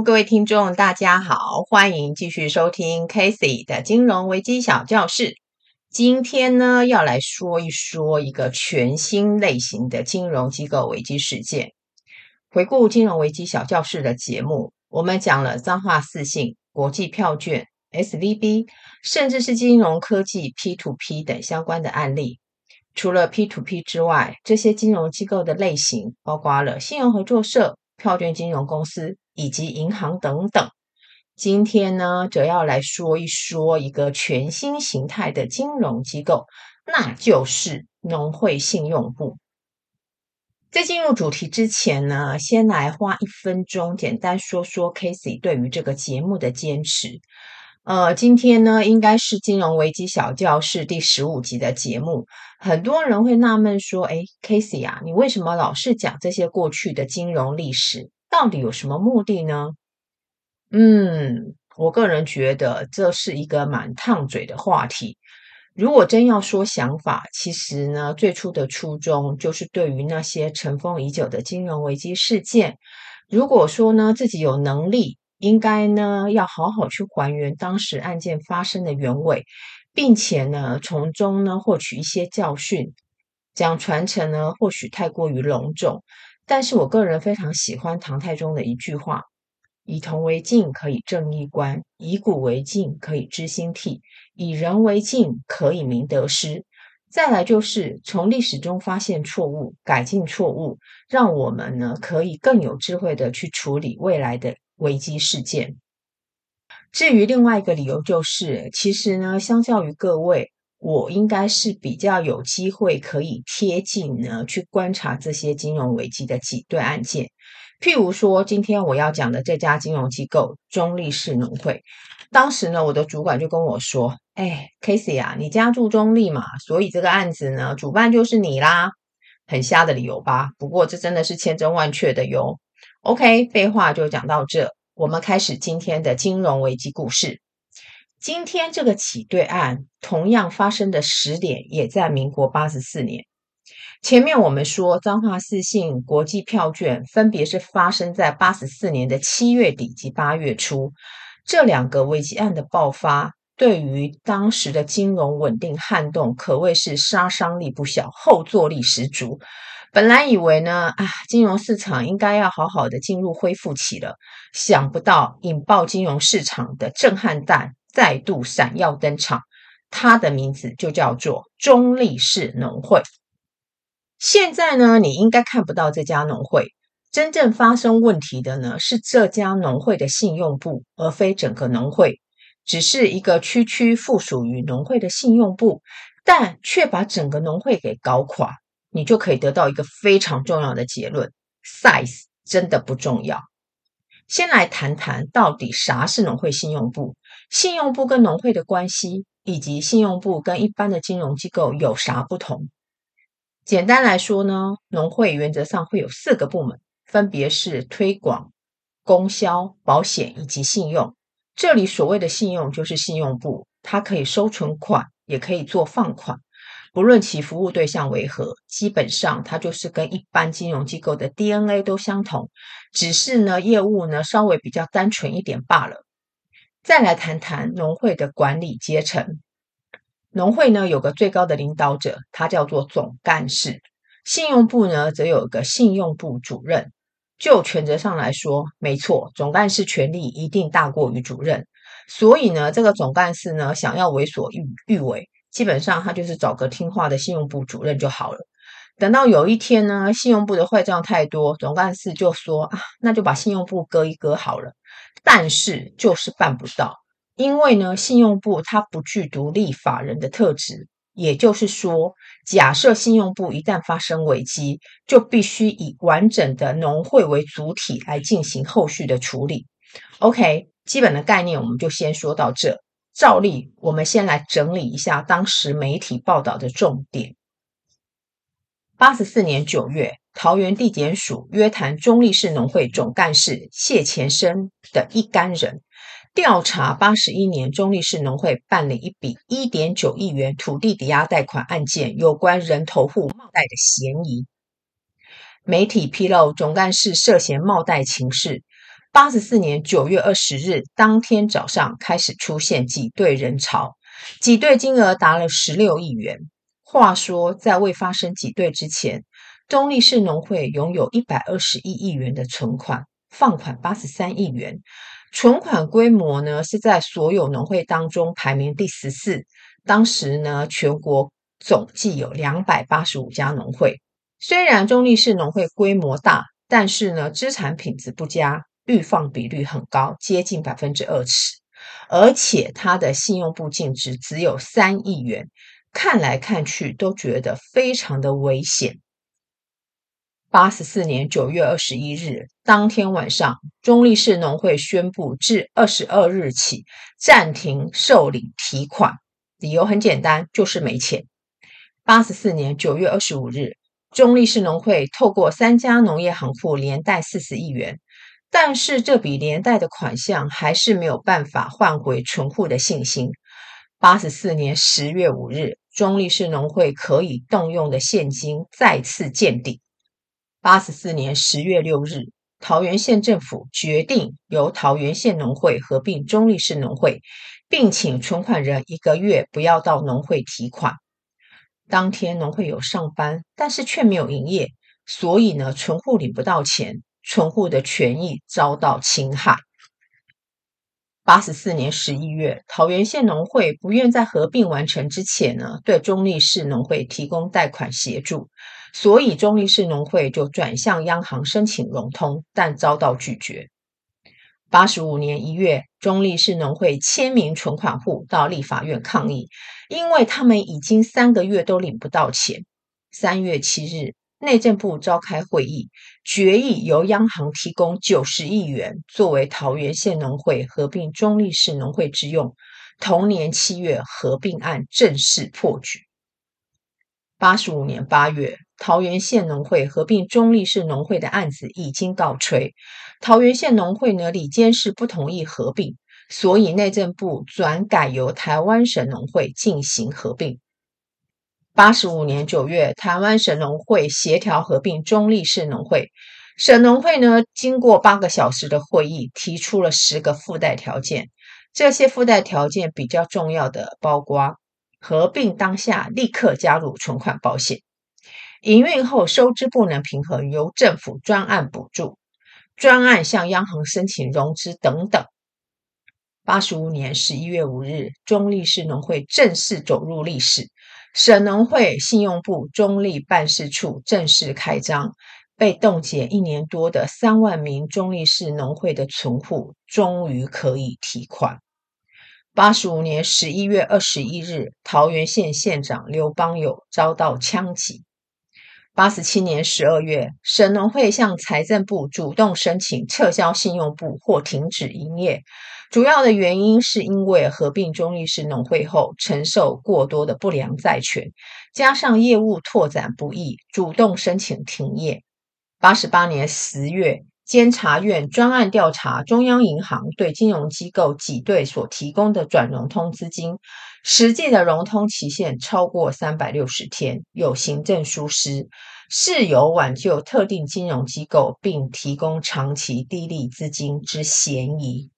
各位听众，大家好，欢迎继续收听 Casey 的金融危机小教室。今天呢，要来说一说一个全新类型的金融机构危机事件。回顾金融危机小教室的节目，我们讲了彰化四信、国际票券、SVB，甚至是金融科技 P2P 等相关的案例。除了 P2P 之外，这些金融机构的类型包括了信用合作社、票券金融公司以及银行等等。今天呢，则要来说一说一个全新形态的金融机构，那就是农会信用部。在进入主题之前呢，先来花一分钟简单说说 Casey 对于这个节目的坚持。呃，今天呢，应该是金融危机小教室第十五集的节目。很多人会纳闷说：“诶，Casey 啊，你为什么老是讲这些过去的金融历史？到底有什么目的呢？”嗯，我个人觉得这是一个蛮烫嘴的话题。如果真要说想法，其实呢，最初的初衷就是对于那些尘封已久的金融危机事件，如果说呢，自己有能力，应该呢要好好去还原当时案件发生的原委，并且呢从中呢获取一些教训。讲传承呢，或许太过于隆重，但是我个人非常喜欢唐太宗的一句话。以铜为镜，可以正衣冠；以古为镜，可以知兴替；以人为镜，可以明得失。再来就是从历史中发现错误，改进错误，让我们呢可以更有智慧的去处理未来的危机事件。至于另外一个理由，就是其实呢，相较于各位，我应该是比较有机会可以贴近呢去观察这些金融危机的挤兑案件。譬如说，今天我要讲的这家金融机构中立市农会，当时呢，我的主管就跟我说：“哎，Casey 啊，你家住中立嘛，所以这个案子呢，主办就是你啦。”很瞎的理由吧？不过这真的是千真万确的哟。OK，废话就讲到这，我们开始今天的金融危机故事。今天这个起兑案同样发生的时点也在民国八十四年。前面我们说，彰化四信、国际票券分别是发生在八十四年的七月底及八月初。这两个危机案的爆发，对于当时的金融稳定撼动可谓是杀伤力不小，后坐力十足。本来以为呢，啊，金融市场应该要好好的进入恢复期了，想不到引爆金融市场的震撼弹再度闪耀登场，它的名字就叫做中立市农会。现在呢，你应该看不到这家农会。真正发生问题的呢，是这家农会的信用部，而非整个农会。只是一个区区附属于农会的信用部，但却把整个农会给搞垮。你就可以得到一个非常重要的结论：size 真的不重要。先来谈谈到底啥是农会信用部，信用部跟农会的关系，以及信用部跟一般的金融机构有啥不同。简单来说呢，农会原则上会有四个部门，分别是推广、供销、保险以及信用。这里所谓的信用就是信用部，它可以收存款，也可以做放款，不论其服务对象为何，基本上它就是跟一般金融机构的 DNA 都相同，只是呢业务呢稍微比较单纯一点罢了。再来谈谈农会的管理阶层。农会呢有个最高的领导者，他叫做总干事。信用部呢则有个信用部主任。就权责上来说，没错，总干事权力一定大过于主任。所以呢，这个总干事呢想要为所欲欲为，基本上他就是找个听话的信用部主任就好了。等到有一天呢，信用部的坏账太多，总干事就说啊，那就把信用部割一割好了。但是就是办不到。因为呢，信用部它不具独立法人的特质，也就是说，假设信用部一旦发生危机，就必须以完整的农会为主体来进行后续的处理。OK，基本的概念我们就先说到这。照例，我们先来整理一下当时媒体报道的重点。八十四年九月，桃园地检署约谈中立市农会总干事谢前生的一干人。调查八十一年中立市农会办理一笔一点九亿元土地抵押贷款案件，有关人头户冒贷的嫌疑。媒体披露总干事涉嫌冒贷情事，八十四年九月二十日当天早上开始出现挤兑人潮，挤兑金额达了十六亿元。话说，在未发生挤兑之前，中立市农会拥有一百二十一亿元的存款，放款八十三亿元，存款规模呢是在所有农会当中排名第十四。当时呢，全国总计有两百八十五家农会。虽然中立市农会规模大，但是呢，资产品质不佳，预放比率很高，接近百分之二十，而且它的信用部净值只有三亿元。看来看去都觉得非常的危险。八十四年九月二十一日当天晚上，中立市农会宣布自二十二日起暂停受理提款，理由很简单，就是没钱。八十四年九月二十五日，中立市农会透过三家农业行库连贷四十亿元，但是这笔连带的款项还是没有办法换回存户的信心。八十四年十月五日。中立市农会可以动用的现金再次见底。八十四年十月六日，桃园县政府决定由桃园县农会合并中立市农会，并请存款人一个月不要到农会提款。当天农会有上班，但是却没有营业，所以呢，存户领不到钱，存户的权益遭到侵害。八十四年十一月，桃园县农会不愿在合并完成之前呢，对中立市农会提供贷款协助，所以中立市农会就转向央行申请融通，但遭到拒绝。八十五年一月，中立市农会千名存款户到立法院抗议，因为他们已经三个月都领不到钱。三月七日，内政部召开会议，决议由央行提供九十亿元作为桃园县农会合并中立市农会之用。同年七月，合并案正式破局。八十五年八月，桃园县农会合并中立市农会的案子已经告吹，桃园县农会呢，理监事不同意合并，所以内政部转改由台湾省农会进行合并。八十五年九月，台湾省农会协调合并中立市农会。省农会呢，经过八个小时的会议，提出了十个附带条件。这些附带条件比较重要的，包括合并当下立刻加入存款保险，营运后收支不能平衡，由政府专案补助，专案向央行申请融资等等。八十五年十一月五日，中立市农会正式走入历史。省农会信用部中立办事处正式开张，被冻结一年多的三万名中立市农会的存户终于可以提款。八十五年十一月二十一日，桃园县县长刘邦友遭到枪击。八十七年十二月，省农会向财政部主动申请撤销信用部或停止营业。主要的原因是因为合并中坜市农会后承受过多的不良债权，加上业务拓展不易，主动申请停业。八十八年十月，监察院专案调查中央银行对金融机构挤兑所提供的转融通资金，实际的融通期限超过三百六十天，有行政疏失，是有挽救特定金融机构并提供长期低利资金之嫌疑。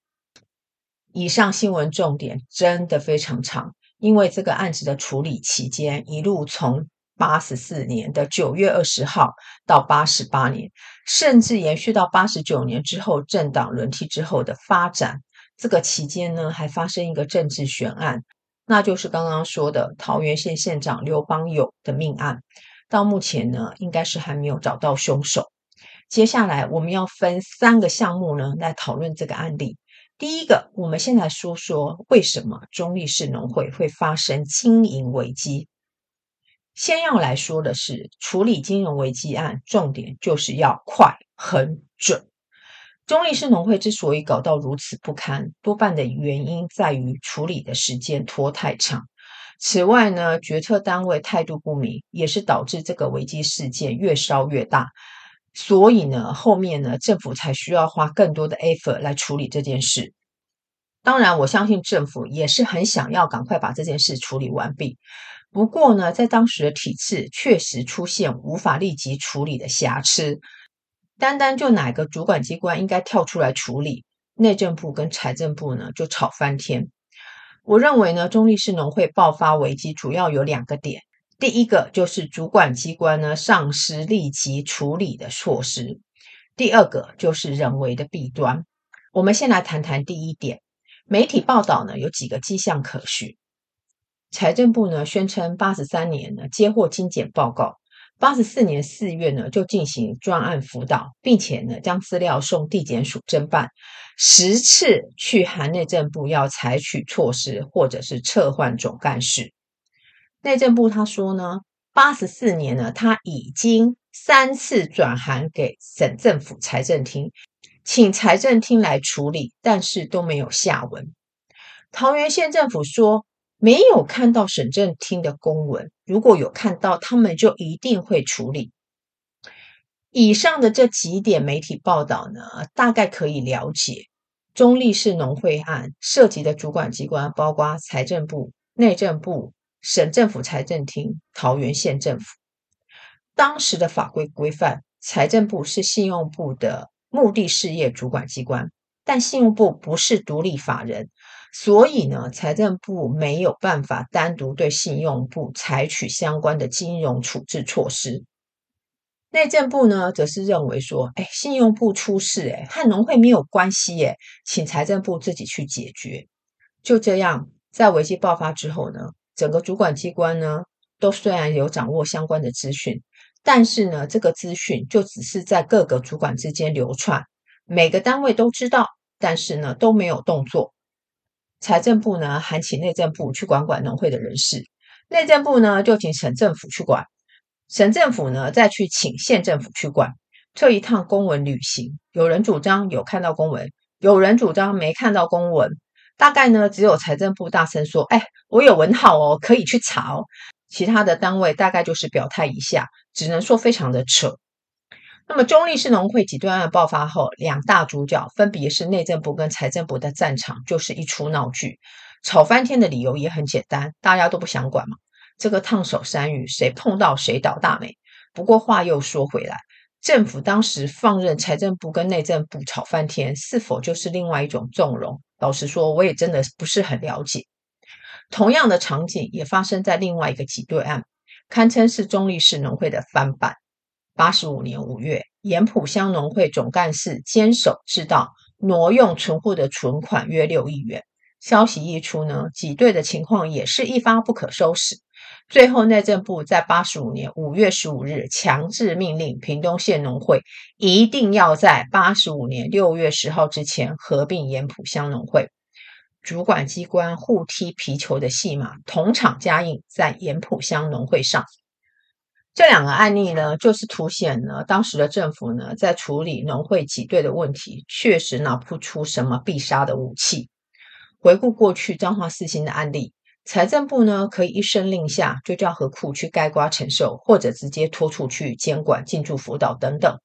以上新闻重点真的非常长，因为这个案子的处理期间一路从八十四年的九月二十号到八十八年，甚至延续到八十九年之后政党轮替之后的发展。这个期间呢，还发生一个政治悬案，那就是刚刚说的桃园县县长刘邦友的命案。到目前呢，应该是还没有找到凶手。接下来我们要分三个项目呢来讨论这个案例。第一个，我们先来说说为什么中立市农会会发生经营危机。先要来说的是，处理金融危机案，重点就是要快、很准。中立市农会之所以搞到如此不堪，多半的原因在于处理的时间拖太长。此外呢，决策单位态度不明，也是导致这个危机事件越烧越大。所以呢，后面呢，政府才需要花更多的 effort 来处理这件事。当然，我相信政府也是很想要赶快把这件事处理完毕。不过呢，在当时的体制确实出现无法立即处理的瑕疵，单单就哪个主管机关应该跳出来处理，内政部跟财政部呢就吵翻天。我认为呢，中立市农会爆发危机主要有两个点，第一个就是主管机关呢丧失立即处理的措施，第二个就是人为的弊端。我们先来谈谈第一点，媒体报道呢有几个迹象可循。财政部呢宣称，八十三年呢接获精简报告，八十四年四月呢就进行专案辅导，并且呢将资料送地检署侦办，十次去函内政部要采取措施，或者是撤换总干事。内政部他说呢，八十四年呢他已经三次转函给省政府财政厅，请财政厅来处理，但是都没有下文。桃园县政府说。没有看到省政厅的公文，如果有看到，他们就一定会处理。以上的这几点媒体报道呢，大概可以了解中立市农会案涉及的主管机关，包括财政部、内政部、省政府财政厅、桃园县政府。当时的法规规范，财政部是信用部的目的事业主管机关，但信用部不是独立法人。所以呢，财政部没有办法单独对信用部采取相关的金融处置措施。内政部呢，则是认为说，哎，信用部出事，哎，和农会没有关系，哎，请财政部自己去解决。就这样，在危机爆发之后呢，整个主管机关呢，都虽然有掌握相关的资讯，但是呢，这个资讯就只是在各个主管之间流窜，每个单位都知道，但是呢，都没有动作。财政部呢，还请内政部去管管农会的人事，内政部呢就请省政府去管，省政府呢再去请县政府去管。这一趟公文旅行，有人主张有看到公文，有人主张没看到公文。大概呢，只有财政部大声说：“哎，我有文号哦，可以去查哦。”其他的单位大概就是表态一下，只能说非常的扯。那么，中立市农会挤兑案爆发后，两大主角分别是内政部跟财政部的战场，就是一出闹剧，吵翻天的理由也很简单，大家都不想管嘛。这个烫手山芋，谁碰到谁倒大霉。不过话又说回来，政府当时放任财政部跟内政部吵翻天，是否就是另外一种纵容？老实说，我也真的不是很了解。同样的场景也发生在另外一个挤兑案，堪称是中立市农会的翻版。八十五年五月，盐浦乡农会总干事坚守自盗，挪用存户的存款约六亿元。消息一出呢，挤兑的情况也是一发不可收拾。最后，内政部在八十五年五月十五日强制命令屏东县农会一定要在八十五年六月十号之前合并盐埔乡农会。主管机关互踢皮球的戏码，同场加映在盐埔乡农会上。这两个案例呢，就是凸显了当时的政府呢，在处理农会挤兑的问题，确实拿不出什么必杀的武器。回顾过去彰化四星的案例，财政部呢可以一声令下就叫何库去盖瓜承受，或者直接拖出去监管、进驻辅导等等。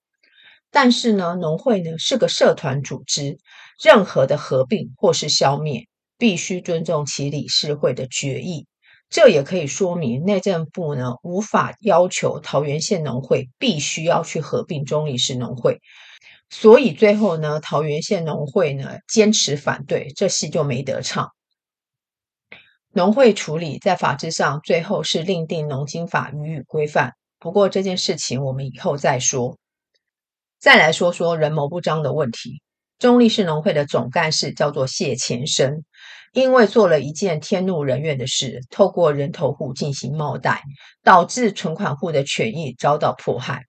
但是呢，农会呢是个社团组织，任何的合并或是消灭，必须尊重其理事会的决议。这也可以说明内政部呢无法要求桃园县农会必须要去合并中坜市农会，所以最后呢桃园县农会呢坚持反对，这戏就没得唱。农会处理在法制上最后是另定农经法予以规范，不过这件事情我们以后再说。再来说说人谋不彰的问题，中立市农会的总干事叫做谢前生。因为做了一件天怒人怨的事，透过人头户进行冒贷，导致存款户的权益遭到迫害。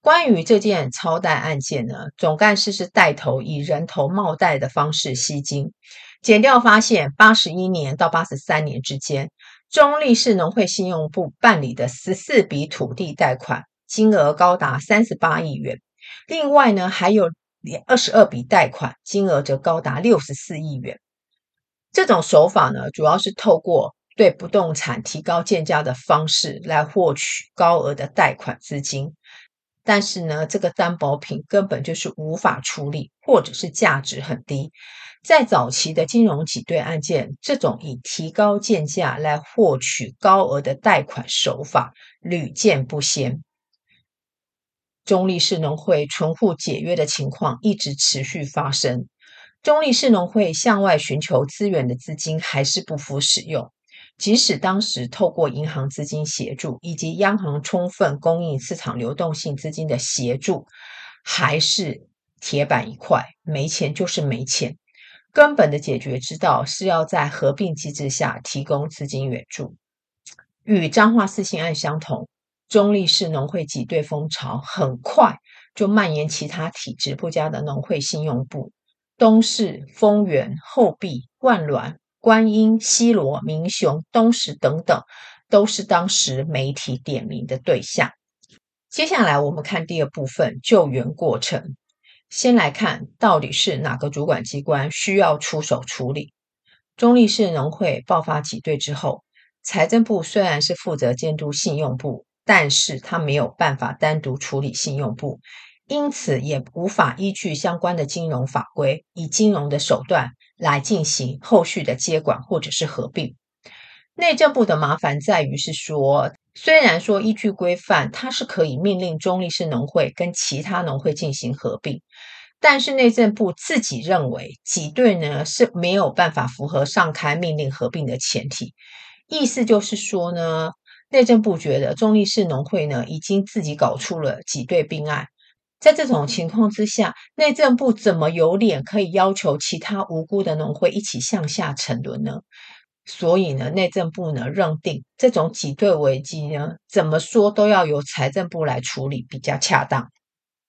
关于这件超贷案件呢，总干事是带头以人头冒贷的方式吸金。检调发现，八十一年到八十三年之间，中立市农会信用部办理的十四笔土地贷款，金额高达三十八亿元。另外呢，还有二十二笔贷款，金额则高达六十四亿元。这种手法呢，主要是透过对不动产提高建价的方式来获取高额的贷款资金，但是呢，这个担保品根本就是无法处理，或者是价值很低。在早期的金融挤兑案件，这种以提高建价来获取高额的贷款手法屡见不鲜。中立市农会存户解约的情况一直持续发生。中立市农会向外寻求资源的资金还是不敷使用，即使当时透过银行资金协助以及央行充分供应市场流动性资金的协助，还是铁板一块，没钱就是没钱。根本的解决之道是要在合并机制下提供资金援助。与彰化四信案相同，中立市农会挤兑风潮很快就蔓延其他体质不佳的农会信用部。东势、丰原、后壁、万峦、观音、西螺、民雄、东石等等，都是当时媒体点名的对象。接下来，我们看第二部分救援过程。先来看到底是哪个主管机关需要出手处理。中立市农会爆发挤兑之后，财政部虽然是负责监督信用部，但是他没有办法单独处理信用部。因此，也无法依据相关的金融法规，以金融的手段来进行后续的接管或者是合并。内政部的麻烦在于是说，虽然说依据规范，它是可以命令中立市农会跟其他农会进行合并，但是内政部自己认为挤兑呢是没有办法符合上开命令合并的前提。意思就是说呢，内政部觉得中立市农会呢已经自己搞出了挤兑并案。在这种情况之下，内政部怎么有脸可以要求其他无辜的农会一起向下沉沦呢？所以呢，内政部呢认定这种挤兑危机呢，怎么说都要由财政部来处理比较恰当。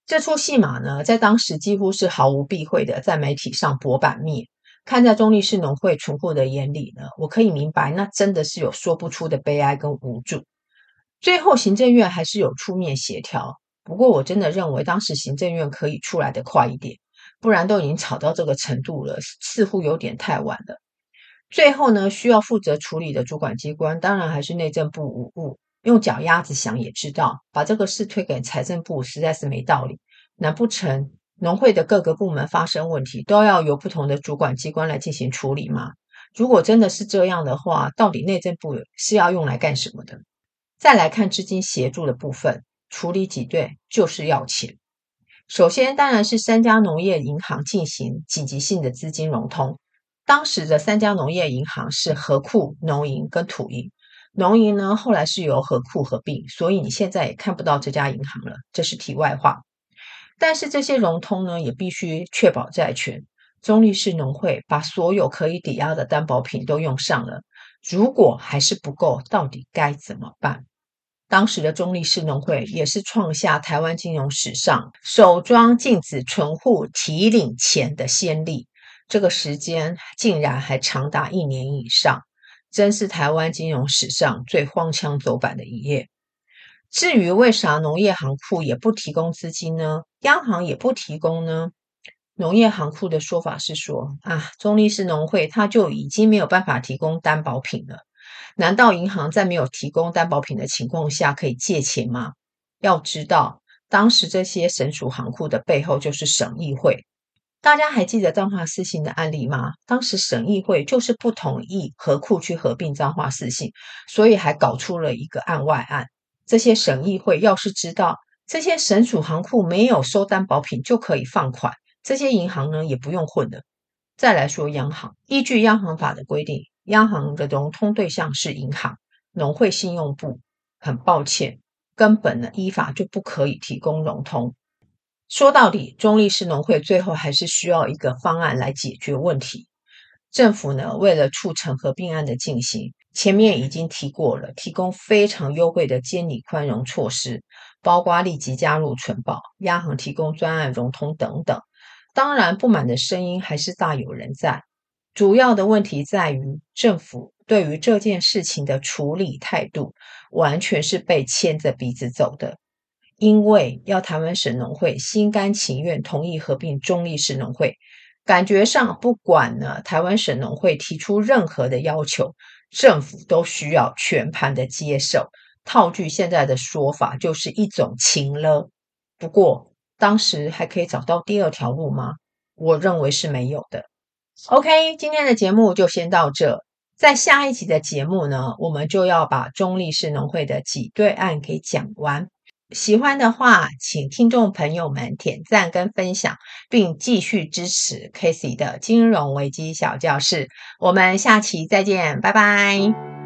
这出戏码呢，在当时几乎是毫无避讳的在媒体上博版面。看在中立市农会存户的眼里呢，我可以明白，那真的是有说不出的悲哀跟无助。最后，行政院还是有出面协调。不过，我真的认为当时行政院可以出来的快一点，不然都已经吵到这个程度了，似乎有点太晚了。最后呢，需要负责处理的主管机关，当然还是内政部无误。用脚丫子想也知道，把这个事推给财政部实在是没道理。难不成农会的各个部门发生问题，都要由不同的主管机关来进行处理吗？如果真的是这样的话，到底内政部是要用来干什么的？再来看资金协助的部分。处理挤兑就是要钱。首先，当然是三家农业银行进行紧急性的资金融通。当时的三家农业银行是合库、农银跟土银。农银呢，后来是由合库合并，所以你现在也看不到这家银行了。这是题外话。但是这些融通呢，也必须确保债权。中立市农会把所有可以抵押的担保品都用上了，如果还是不够，到底该怎么办？当时的中立市农会也是创下台湾金融史上首桩禁止存户提领钱的先例，这个时间竟然还长达一年以上，真是台湾金融史上最荒腔走板的一页。至于为啥农业行库也不提供资金呢？央行也不提供呢？农业行库的说法是说啊，中立式农会它就已经没有办法提供担保品了。难道银行在没有提供担保品的情况下可以借钱吗？要知道，当时这些省属行库的背后就是省议会。大家还记得彰化四信的案例吗？当时省议会就是不同意合库去合并彰化四信，所以还搞出了一个案外案。这些省议会要是知道这些省属行库没有收担保品就可以放款，这些银行呢也不用混了。再来说央行，依据央行法的规定。央行的融通对象是银行、农会信用部，很抱歉，根本呢依法就不可以提供融通。说到底，中立市农会最后还是需要一个方案来解决问题。政府呢为了促成合并案的进行，前面已经提过了，提供非常优惠的监理宽容措施，包括立即加入存保、央行提供专案融通等等。当然，不满的声音还是大有人在。主要的问题在于，政府对于这件事情的处理态度，完全是被牵着鼻子走的。因为要台湾省农会心甘情愿同意合并中立市农会，感觉上不管呢台湾省农会提出任何的要求，政府都需要全盘的接受。套句现在的说法，就是一种情了。不过当时还可以找到第二条路吗？我认为是没有的。OK，今天的节目就先到这。在下一集的节目呢，我们就要把中立市农会的挤兑案给讲完。喜欢的话，请听众朋友们点赞跟分享，并继续支持 Casey 的金融危机小教室。我们下期再见，拜拜。